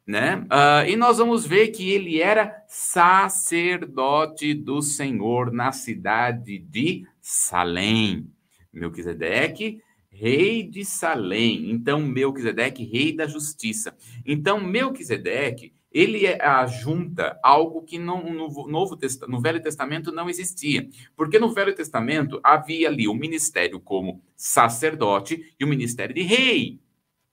né? Uh, e nós vamos ver que ele era sacerdote do Senhor na cidade de Salém. Melquisedeque, rei de Salém. Então, Melquisedeque, rei da justiça. Então, Melquisedeque, ele ajunta algo que no, no, Novo no Velho Testamento não existia. Porque no Velho Testamento havia ali o ministério como sacerdote e o ministério de rei.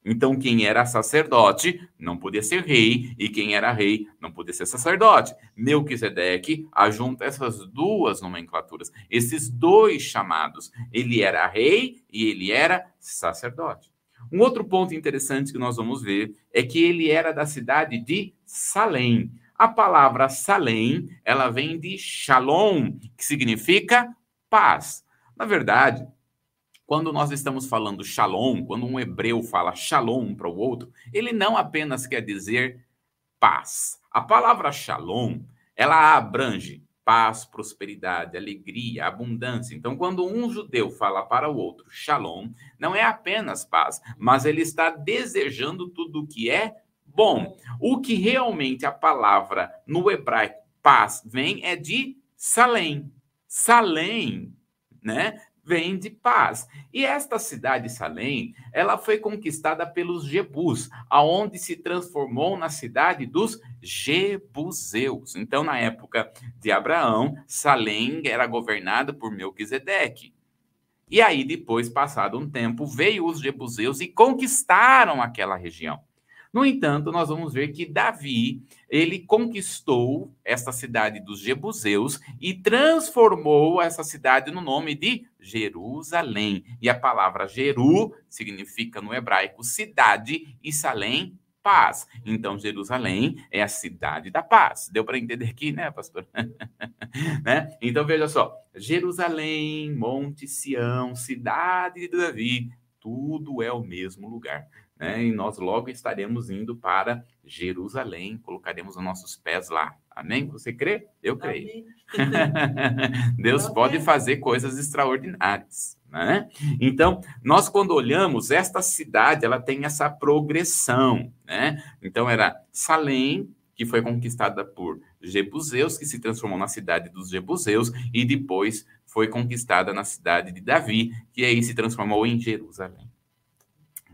Então, quem era sacerdote não podia ser rei, e quem era rei não podia ser sacerdote. Melquisedeque ajunta essas duas nomenclaturas, esses dois chamados. Ele era rei e ele era sacerdote. Um outro ponto interessante que nós vamos ver é que ele era da cidade de Salém. A palavra Salém, ela vem de Shalom, que significa paz. Na verdade, quando nós estamos falando shalom, quando um hebreu fala shalom para o outro, ele não apenas quer dizer paz. A palavra shalom, ela abrange paz, prosperidade, alegria, abundância. Então, quando um judeu fala para o outro shalom, não é apenas paz, mas ele está desejando tudo o que é bom. O que realmente a palavra no hebraico paz vem é de salém. Salém, né? Vem de paz. E esta cidade Salém, ela foi conquistada pelos Jebus, aonde se transformou na cidade dos Jebuseus. Então, na época de Abraão, Salém era governada por Melquisedeque. E aí, depois, passado um tempo, veio os Jebuseus e conquistaram aquela região. No entanto, nós vamos ver que Davi, ele conquistou essa cidade dos Jebuseus e transformou essa cidade no nome de Jerusalém. E a palavra Jeru significa no hebraico cidade e Salém paz. Então, Jerusalém é a cidade da paz. Deu para entender aqui, né, pastor? né? Então, veja só: Jerusalém, Monte Sião, cidade de Davi, tudo é o mesmo lugar. Né? E nós logo estaremos indo para Jerusalém, colocaremos os nossos pés lá. Amém? Você crê? Eu creio. Deus pode fazer coisas extraordinárias. Né? Então, nós quando olhamos, esta cidade, ela tem essa progressão, né? Então, era Salém, que foi conquistada por Jebuseus, que se transformou na cidade dos Jebuseus, e depois foi conquistada na cidade de Davi, que aí se transformou em Jerusalém.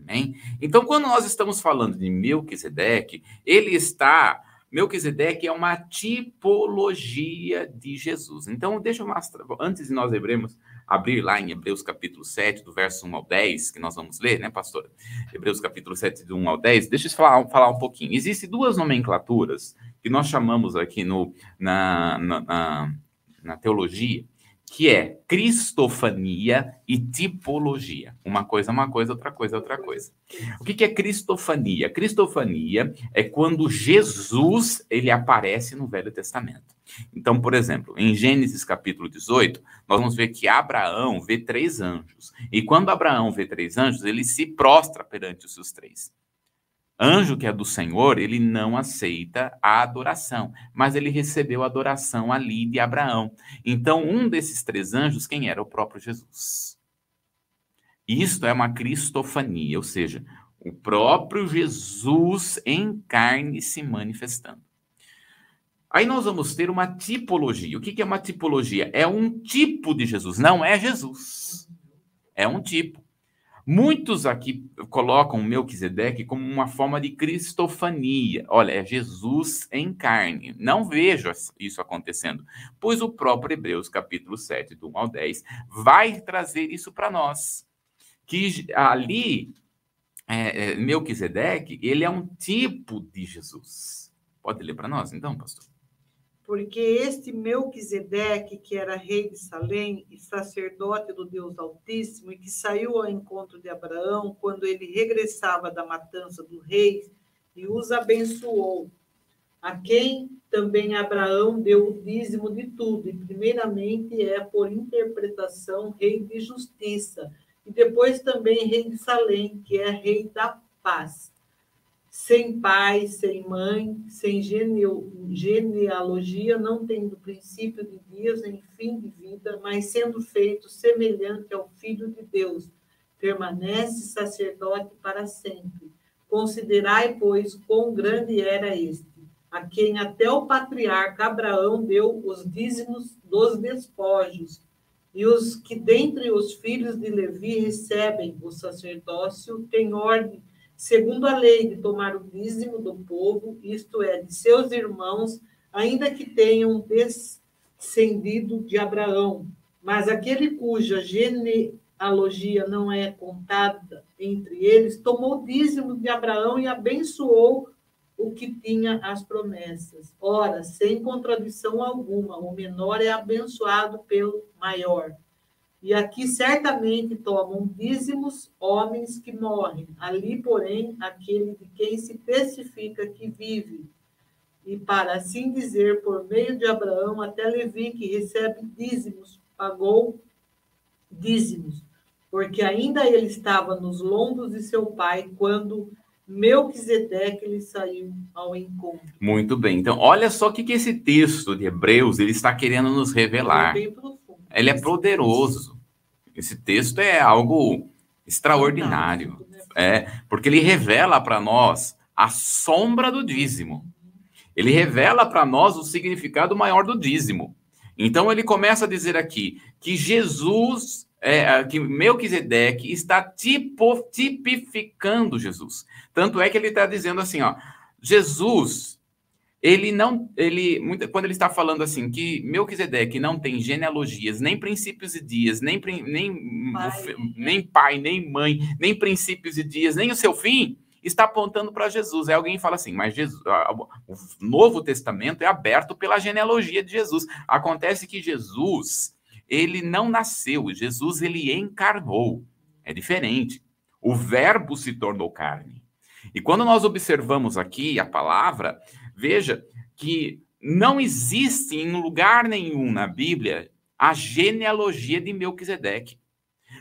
Amém? Então, quando nós estamos falando de Melquisedeque, ele está Melquisedeque é uma tipologia de Jesus. Então, deixa eu mostrar, antes de nós hebremos, abrir lá em Hebreus capítulo 7, do verso 1 ao 10, que nós vamos ler, né, pastora? Hebreus capítulo 7, do 1 ao 10, deixa eu falar, falar um pouquinho. Existem duas nomenclaturas que nós chamamos aqui no, na, na, na, na teologia, que é cristofania e tipologia. Uma coisa é uma coisa, outra coisa é outra coisa. O que é cristofania? Cristofania é quando Jesus ele aparece no Velho Testamento. Então, por exemplo, em Gênesis capítulo 18, nós vamos ver que Abraão vê três anjos. E quando Abraão vê três anjos, ele se prostra perante os seus três. Anjo que é do Senhor, ele não aceita a adoração, mas ele recebeu a adoração ali de Abraão. Então, um desses três anjos, quem era? O próprio Jesus. Isto é uma cristofania, ou seja, o próprio Jesus em carne se manifestando. Aí nós vamos ter uma tipologia. O que é uma tipologia? É um tipo de Jesus, não é Jesus. É um tipo. Muitos aqui colocam Melquisedeque como uma forma de cristofania. Olha, é Jesus em carne. Não vejo isso acontecendo, pois o próprio Hebreus, capítulo 7, do 1 ao 10, vai trazer isso para nós. Que ali, é, é, Melquisedeque, ele é um tipo de Jesus. Pode ler para nós, então, pastor? Porque este Melquisedeque, que era rei de Salém e sacerdote do Deus Altíssimo, e que saiu ao encontro de Abraão quando ele regressava da matança do rei, e os abençoou, a quem também Abraão deu o dízimo de tudo, e primeiramente é, por interpretação, rei de justiça, e depois também rei de Salém, que é rei da paz sem pai, sem mãe, sem genealogia, não tendo princípio de dias nem fim de vida, mas sendo feito semelhante ao Filho de Deus, permanece sacerdote para sempre. Considerai, pois, quão grande era este, a quem até o patriarca Abraão deu os dízimos dos despojos, e os que dentre os filhos de Levi recebem o sacerdócio têm ordem segundo a lei de tomar o dízimo do povo, isto é, de seus irmãos, ainda que tenham descendido de Abraão. Mas aquele cuja genealogia não é contada entre eles, tomou o dízimo de Abraão e abençoou o que tinha as promessas. Ora, sem contradição alguma, o menor é abençoado pelo maior. E aqui certamente tomam dízimos homens que morrem. Ali, porém, aquele de quem se testifica que vive. E para assim dizer, por meio de Abraão, até Levi, que recebe dízimos, pagou dízimos, porque ainda ele estava nos lombos de seu pai quando Melquisedeque lhe saiu ao encontro. Muito bem. Então, olha só o que, que esse texto de Hebreus ele está querendo nos revelar. É ele é poderoso. Esse texto é algo extraordinário. É, porque ele revela para nós a sombra do dízimo. Ele revela para nós o significado maior do dízimo. Então ele começa a dizer aqui que Jesus, é, que Melquisedeque está tipo, tipificando Jesus. Tanto é que ele está dizendo assim, ó, Jesus ele não, ele, quando ele está falando assim, que Melquisedeque não tem genealogias, nem princípios e dias, nem, nem, pai. nem pai, nem mãe, nem princípios e dias, nem o seu fim, está apontando para Jesus. Aí alguém fala assim, mas Jesus, o Novo Testamento é aberto pela genealogia de Jesus. Acontece que Jesus, ele não nasceu, Jesus ele encarnou. É diferente. O verbo se tornou carne. E quando nós observamos aqui a palavra, veja que não existe em lugar nenhum na Bíblia a genealogia de Melquisedeque.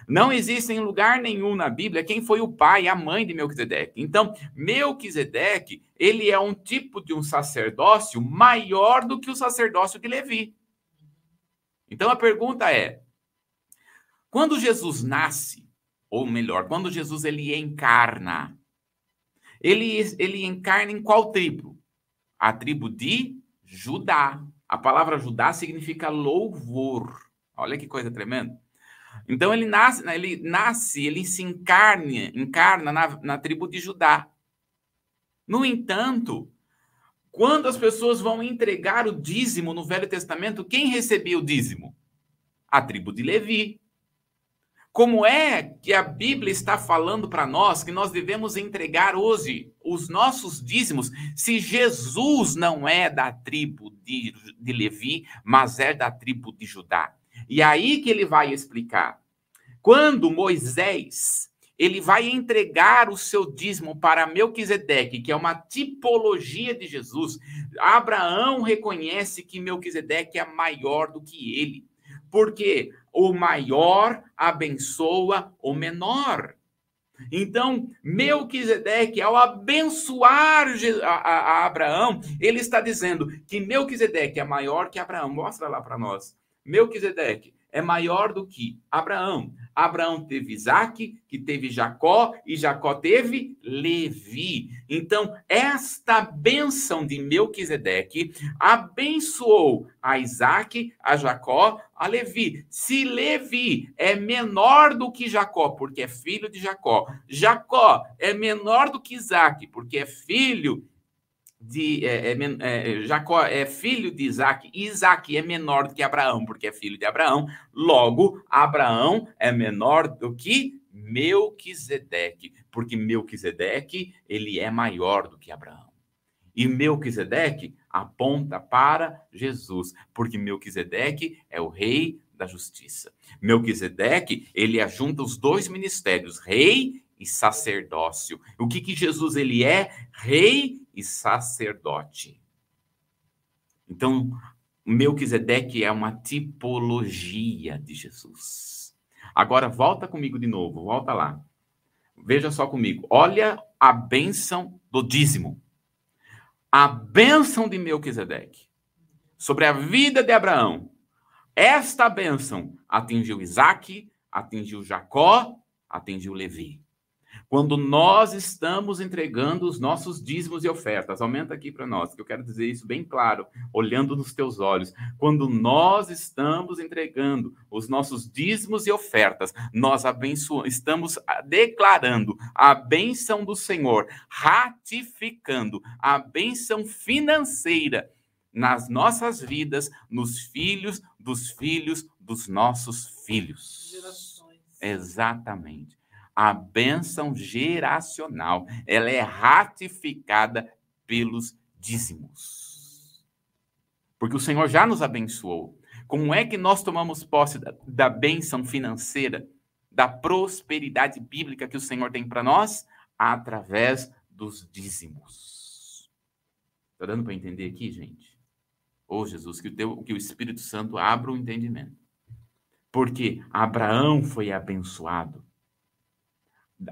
Não existe em lugar nenhum na Bíblia quem foi o pai a mãe de Melquisedeque. Então, Melquisedeque, ele é um tipo de um sacerdócio maior do que o sacerdócio de Levi. Então a pergunta é: quando Jesus nasce, ou melhor, quando Jesus ele encarna, ele, ele encarna em qual tribo? A tribo de Judá. A palavra Judá significa louvor. Olha que coisa tremenda. Então ele nasce, ele nasce, ele se encarna, encarna na, na tribo de Judá. No entanto, quando as pessoas vão entregar o dízimo no Velho Testamento, quem recebia o dízimo? A tribo de Levi. Como é que a Bíblia está falando para nós que nós devemos entregar hoje os nossos dízimos se Jesus não é da tribo de, de Levi, mas é da tribo de Judá? E aí que ele vai explicar. Quando Moisés ele vai entregar o seu dízimo para Melquisedeque, que é uma tipologia de Jesus. Abraão reconhece que Melquisedeque é maior do que ele. Porque o maior abençoa o menor. Então, Melquisedeque, ao abençoar a, Abraão, ele está dizendo que Melquisedeque é maior que Abraão. Mostra lá para nós. Melquisedeque é maior do que Abraão. Abraão teve Isaac, que teve Jacó, e Jacó teve Levi. Então, esta bênção de Melquisedeque abençoou a Isaac, a Jacó, a Levi. Se Levi é menor do que Jacó, porque é filho de Jacó, Jacó é menor do que Isaac, porque é filho de é, é, é, Jacó é filho de Isaac, Isaac é menor do que Abraão, porque é filho de Abraão. Logo, Abraão é menor do que Melquisedeque, porque Melquisedeque ele é maior do que Abraão. E Melquisedeque aponta para Jesus, porque Melquisedeque é o rei da justiça. Melquisedeque, ele ajunta os dois ministérios, rei e sacerdócio. O que que Jesus ele é? Rei e sacerdote. Então, Melquisedeque é uma tipologia de Jesus. Agora volta comigo de novo, volta lá. Veja só comigo. Olha a bênção do dízimo. A bênção de Melquisedeque sobre a vida de Abraão. Esta bênção atingiu Isaac, atingiu Jacó, atingiu Levi. Quando nós estamos entregando os nossos dízimos e ofertas, aumenta aqui para nós, que eu quero dizer isso bem claro, olhando nos teus olhos. Quando nós estamos entregando os nossos dízimos e ofertas, nós abençoamos, estamos declarando a bênção do Senhor, ratificando a bênção financeira nas nossas vidas, nos filhos dos filhos dos nossos filhos. Gerações. Exatamente a bênção geracional, ela é ratificada pelos dízimos. Porque o Senhor já nos abençoou. Como é que nós tomamos posse da, da bênção financeira, da prosperidade bíblica que o Senhor tem para nós? Através dos dízimos. Está dando para entender aqui, gente? Ô oh, Jesus, que o, teu, que o Espírito Santo abra o entendimento. Porque Abraão foi abençoado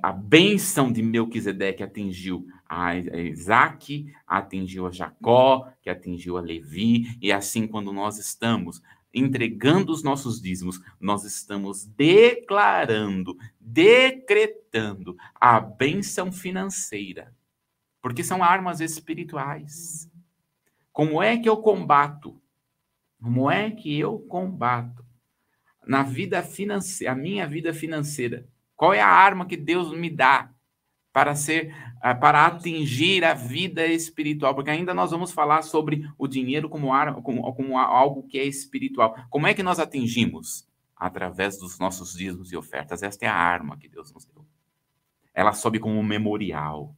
a bênção de Melquisedeque atingiu a Isaac, atingiu a Jacó, que atingiu a Levi, e assim, quando nós estamos entregando os nossos dízimos, nós estamos declarando, decretando a bênção financeira, porque são armas espirituais. Como é que eu combato? Como é que eu combato na vida financeira, a minha vida financeira? Qual é a arma que Deus me dá para ser ah, para atingir a vida espiritual? Porque ainda nós vamos falar sobre o dinheiro como, arma, como, como algo que é espiritual. Como é que nós atingimos? Através dos nossos dízimos e ofertas. Esta é a arma que Deus nos deu. Ela sobe como um memorial.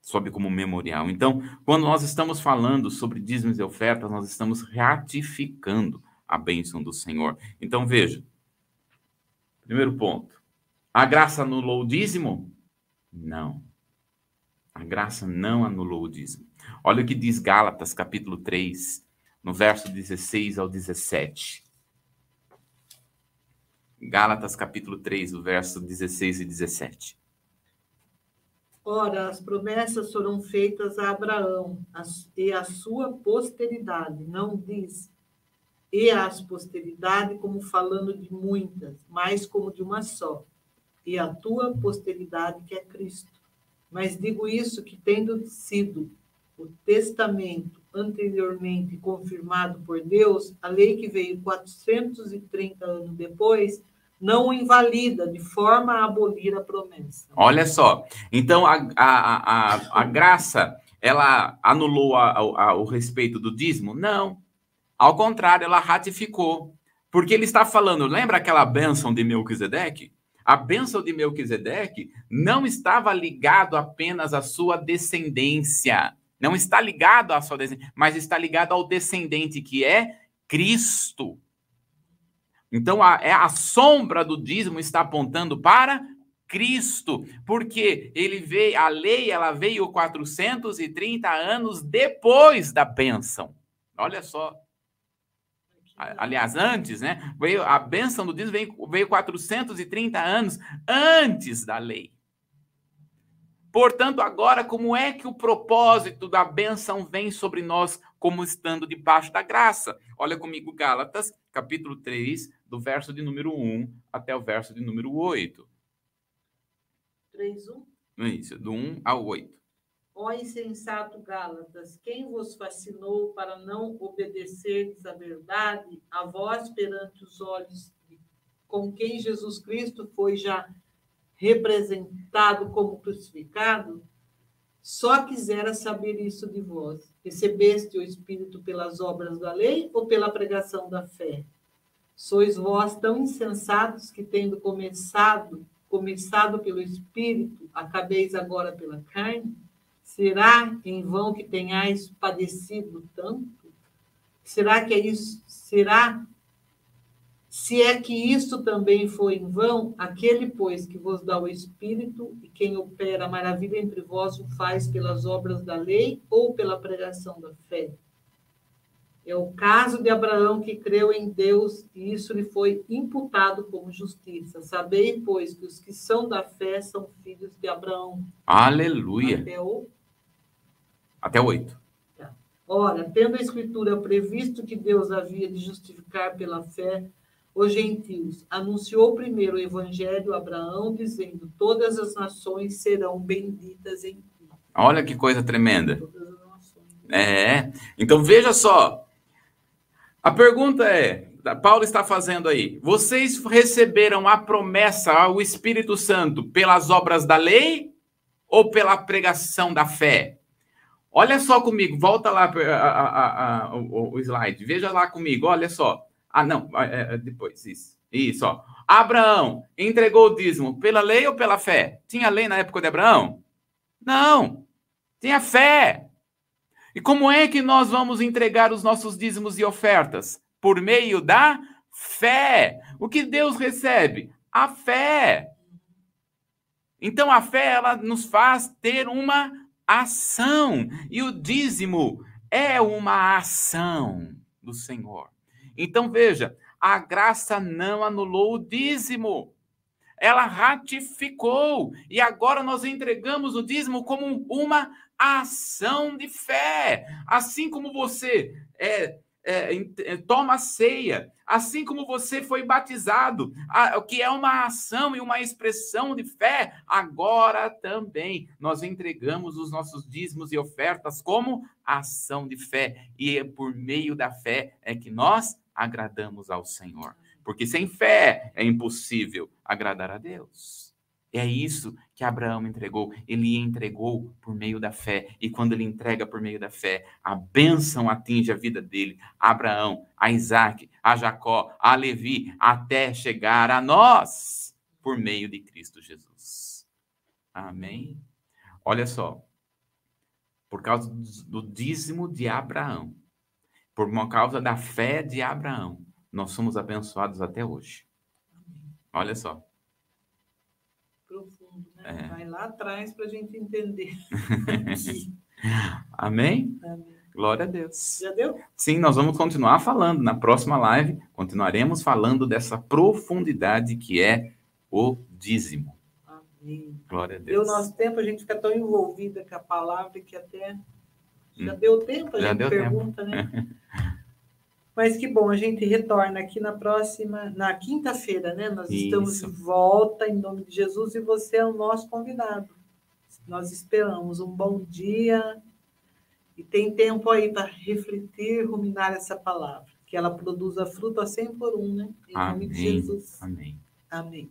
Sobe como um memorial. Então, quando nós estamos falando sobre dízimos e ofertas, nós estamos ratificando a bênção do Senhor. Então, veja. Primeiro ponto a graça anulou o dízimo? Não. A graça não anulou o dízimo. Olha o que diz Gálatas, capítulo 3, no verso 16 ao 17. Gálatas, capítulo 3, o verso 16 e 17. Ora, as promessas foram feitas a Abraão e a sua posteridade, não diz e as posteridade como falando de muitas, mas como de uma só, e a tua posteridade que é Cristo. Mas digo isso que tendo sido o testamento anteriormente confirmado por Deus, a lei que veio 430 anos depois, não invalida de forma a abolir a promessa. Olha só, então a, a, a, a graça, ela anulou a, a, o respeito do dízimo? Não, ao contrário, ela ratificou. Porque ele está falando, lembra aquela bênção de Melquisedeque? A bênção de Melquisedeque não estava ligado apenas à sua descendência, não está ligado à sua descendência, mas está ligado ao descendente que é Cristo. Então a, é a sombra do dízimo está apontando para Cristo, porque ele veio, a lei ela veio 430 anos depois da bênção. Olha só, aliás, antes, né? Veio, a bênção do dízimo veio, veio 430 anos antes da lei. Portanto, agora, como é que o propósito da bênção vem sobre nós como estando debaixo da graça? Olha comigo, Gálatas, capítulo 3, do verso de número 1 até o verso de número 8. 3, 1? Isso, do 1 ao 8. Ó insensato Gálatas, quem vos fascinou para não obedecerdes à verdade, a vós perante os olhos com quem Jesus Cristo foi já representado como crucificado? Só quisera saber isso de vós. Recebeste o Espírito pelas obras da lei ou pela pregação da fé? Sois vós tão insensatos que, tendo começado, começado pelo Espírito, acabeis agora pela carne? Será em vão que tenhais padecido tanto? Será que é isso? Será? Se é que isso também foi em vão, aquele, pois, que vos dá o Espírito e quem opera a maravilha entre vós o faz pelas obras da lei ou pela pregação da fé? É o caso de Abraão que creu em Deus e isso lhe foi imputado como justiça. Sabei, pois, que os que são da fé são filhos de Abraão. Aleluia. O até oito. Tá. Ora, tendo a Escritura previsto que Deus havia de justificar pela fé os gentios, anunciou primeiro o Evangelho a Abraão, dizendo: Todas as nações serão benditas em ti. Olha que coisa tremenda. É. Então veja só. A pergunta é: Paulo está fazendo aí. Vocês receberam a promessa ao Espírito Santo pelas obras da lei ou pela pregação da fé? Olha só comigo, volta lá a, a, a, o, o, slide, veja lá comigo, olha só. Ah, não, é, é, depois, isso. Isso, ó. Abraão entregou o dízimo pela lei ou pela fé? Tinha lei na época de Abraão? Não. Tinha fé. E como é que nós vamos entregar os nossos dízimos e ofertas? Por meio da fé. O que Deus recebe? A fé. Então a fé ela nos faz ter uma ação. E o dízimo é uma ação do Senhor. Então veja, a graça não anulou o dízimo. Ela ratificou. E agora nós entregamos o dízimo como uma ação de fé. Assim como você é é, é, toma ceia, assim como você foi batizado, o que é uma ação e uma expressão de fé, agora também. Nós entregamos os nossos dízimos e ofertas como ação de fé, e é por meio da fé é que nós agradamos ao Senhor, porque sem fé é impossível agradar a Deus. É isso que Abraão entregou. Ele entregou por meio da fé. E quando ele entrega por meio da fé, a bênção atinge a vida dele, a Abraão, a Isaac, a Jacó, a Levi, até chegar a nós, por meio de Cristo Jesus. Amém? Olha só. Por causa do dízimo de Abraão, por causa da fé de Abraão, nós somos abençoados até hoje. Olha só? É. Vai lá atrás para a gente entender. Amém? Amém. Glória a Deus. Já deu? Sim, nós vamos continuar falando. Na próxima live, continuaremos falando dessa profundidade que é o dízimo. Amém. Glória a Deus. Deu nosso tempo, a gente fica tão envolvida com a palavra que até. Já hum. deu tempo? A Já gente pergunta, tempo. né? Mas que bom, a gente retorna aqui na próxima, na quinta-feira, né? Nós Isso. estamos de volta em nome de Jesus e você é o nosso convidado. Nós esperamos um bom dia e tem tempo aí para refletir, ruminar essa palavra, que ela produza fruto a 100 por um, né? Em nome de Jesus. Amém. Amém.